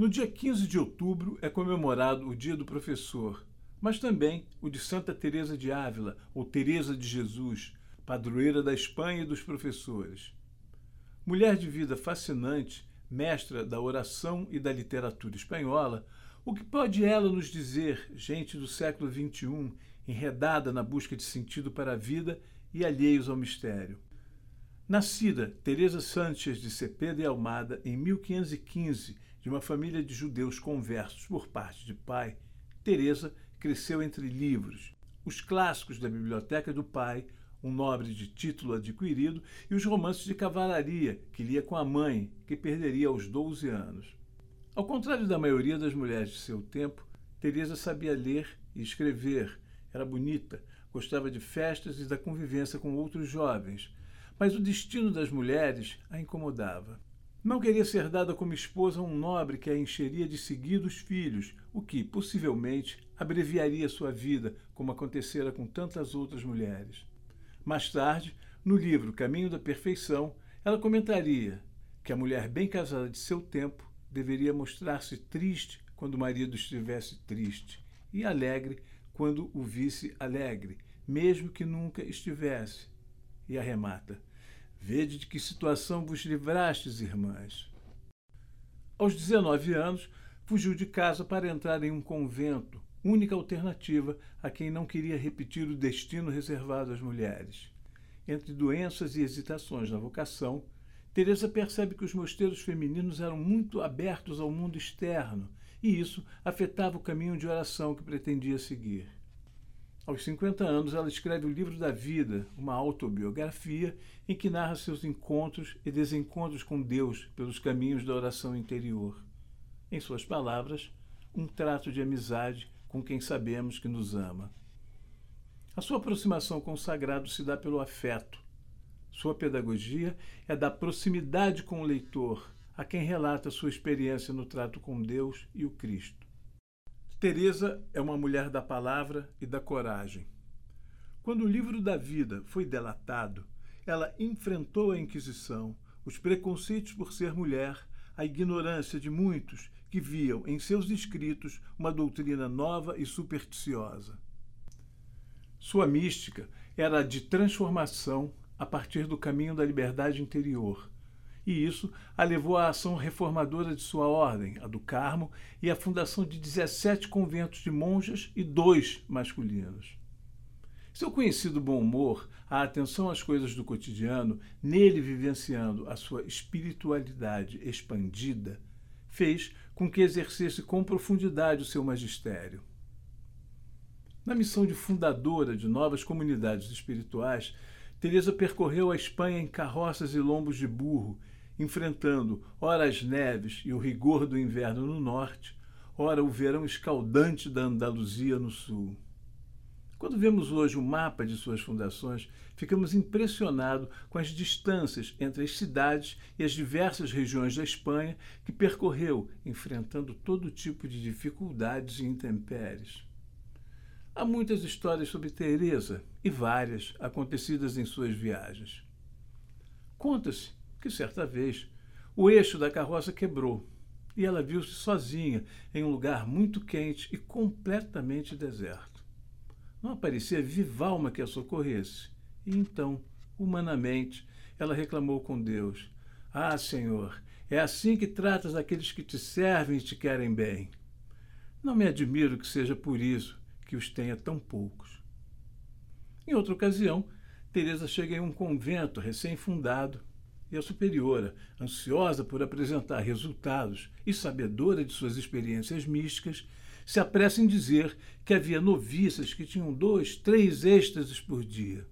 No dia 15 de outubro é comemorado o Dia do Professor, mas também o de Santa Teresa de Ávila, ou Teresa de Jesus, padroeira da Espanha e dos professores. Mulher de vida fascinante, mestra da oração e da literatura espanhola, o que pode ela nos dizer, gente do século XXI, enredada na busca de sentido para a vida e alheios ao mistério? Nascida Teresa Sánchez de Cepeda e Almada em 1515 de uma família de judeus conversos por parte de pai, Teresa cresceu entre livros, os clássicos da biblioteca do pai, um nobre de título adquirido, e os romances de cavalaria que lia com a mãe, que perderia aos 12 anos. Ao contrário da maioria das mulheres de seu tempo, Teresa sabia ler e escrever, era bonita, gostava de festas e da convivência com outros jovens, mas o destino das mulheres a incomodava. Não queria ser dada como esposa a um nobre que a encheria de seguidos filhos, o que, possivelmente, abreviaria sua vida, como acontecera com tantas outras mulheres. Mais tarde, no livro Caminho da Perfeição, ela comentaria que a mulher bem casada de seu tempo deveria mostrar-se triste quando o marido estivesse triste e alegre quando o visse alegre, mesmo que nunca estivesse. E arremata: Vede de que situação vos livrastes, irmãs. Aos 19 anos, fugiu de casa para entrar em um convento, única alternativa a quem não queria repetir o destino reservado às mulheres. Entre doenças e hesitações na vocação, Teresa percebe que os mosteiros femininos eram muito abertos ao mundo externo, e isso afetava o caminho de oração que pretendia seguir. Aos 50 anos, ela escreve o livro da vida, uma autobiografia em que narra seus encontros e desencontros com Deus pelos caminhos da oração interior. Em suas palavras, um trato de amizade com quem sabemos que nos ama. A sua aproximação com o sagrado se dá pelo afeto. Sua pedagogia é da proximidade com o leitor, a quem relata sua experiência no trato com Deus e o Cristo. Teresa é uma mulher da palavra e da coragem. Quando o livro da vida foi delatado, ela enfrentou a Inquisição, os preconceitos por ser mulher, a ignorância de muitos que viam em seus escritos uma doutrina nova e supersticiosa. Sua mística era de transformação a partir do caminho da liberdade interior, e isso a levou à ação reformadora de sua ordem, a do Carmo, e à fundação de 17 conventos de monjas e dois masculinos. Seu conhecido bom humor, a atenção às coisas do cotidiano, nele vivenciando a sua espiritualidade expandida, fez com que exercesse com profundidade o seu magistério. Na missão de fundadora de novas comunidades espirituais, Teresa percorreu a Espanha em carroças e lombos de burro enfrentando ora as neves e o rigor do inverno no norte, ora o verão escaldante da Andaluzia no sul. Quando vemos hoje o mapa de suas fundações, ficamos impressionados com as distâncias entre as cidades e as diversas regiões da Espanha que percorreu, enfrentando todo tipo de dificuldades e intempéries. Há muitas histórias sobre Teresa e várias acontecidas em suas viagens. Conta-se que certa vez o eixo da carroça quebrou e ela viu-se sozinha em um lugar muito quente e completamente deserto. Não aparecia viva alma que a socorresse. E então, humanamente, ela reclamou com Deus: Ah, Senhor, é assim que tratas aqueles que te servem e te querem bem. Não me admiro que seja por isso que os tenha tão poucos. Em outra ocasião, Teresa chega em um convento recém-fundado e a superiora, ansiosa por apresentar resultados e sabedora de suas experiências místicas, se apressa em dizer que havia noviças que tinham dois, três êxtases por dia.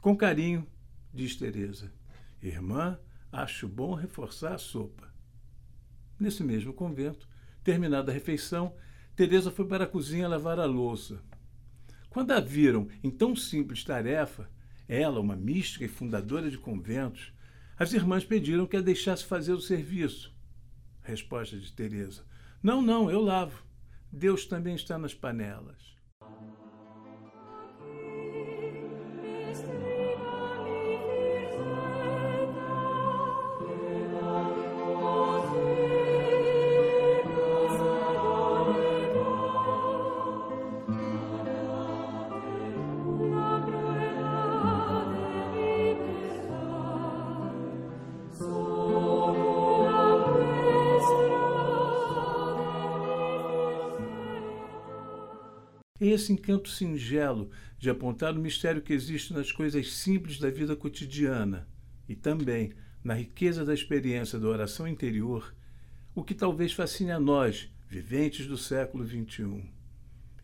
Com carinho, diz Teresa, irmã, acho bom reforçar a sopa. Nesse mesmo convento, terminada a refeição, Teresa foi para a cozinha lavar a louça. Quando a viram em tão simples tarefa, ela, uma mística e fundadora de conventos, as irmãs pediram que a deixasse fazer o serviço. Resposta de Teresa: Não, não, eu lavo. Deus também está nas panelas. Esse encanto singelo de apontar o mistério que existe nas coisas simples da vida cotidiana e também na riqueza da experiência da oração interior, o que talvez fascine a nós, viventes do século XXI.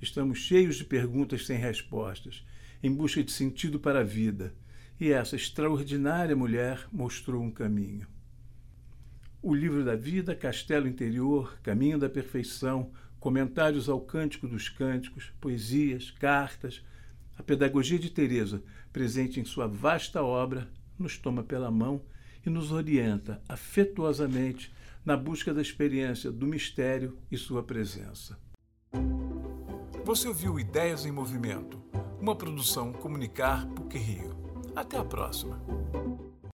Estamos cheios de perguntas sem respostas, em busca de sentido para a vida, e essa extraordinária mulher mostrou um caminho. O livro da vida, Castelo Interior, Caminho da Perfeição, comentários ao Cântico dos Cânticos, poesias, cartas, a pedagogia de Teresa, presente em sua vasta obra, nos toma pela mão e nos orienta afetuosamente na busca da experiência do mistério e sua presença. Você ouviu Ideias em Movimento, uma produção Comunicar PUC Rio. Até a próxima.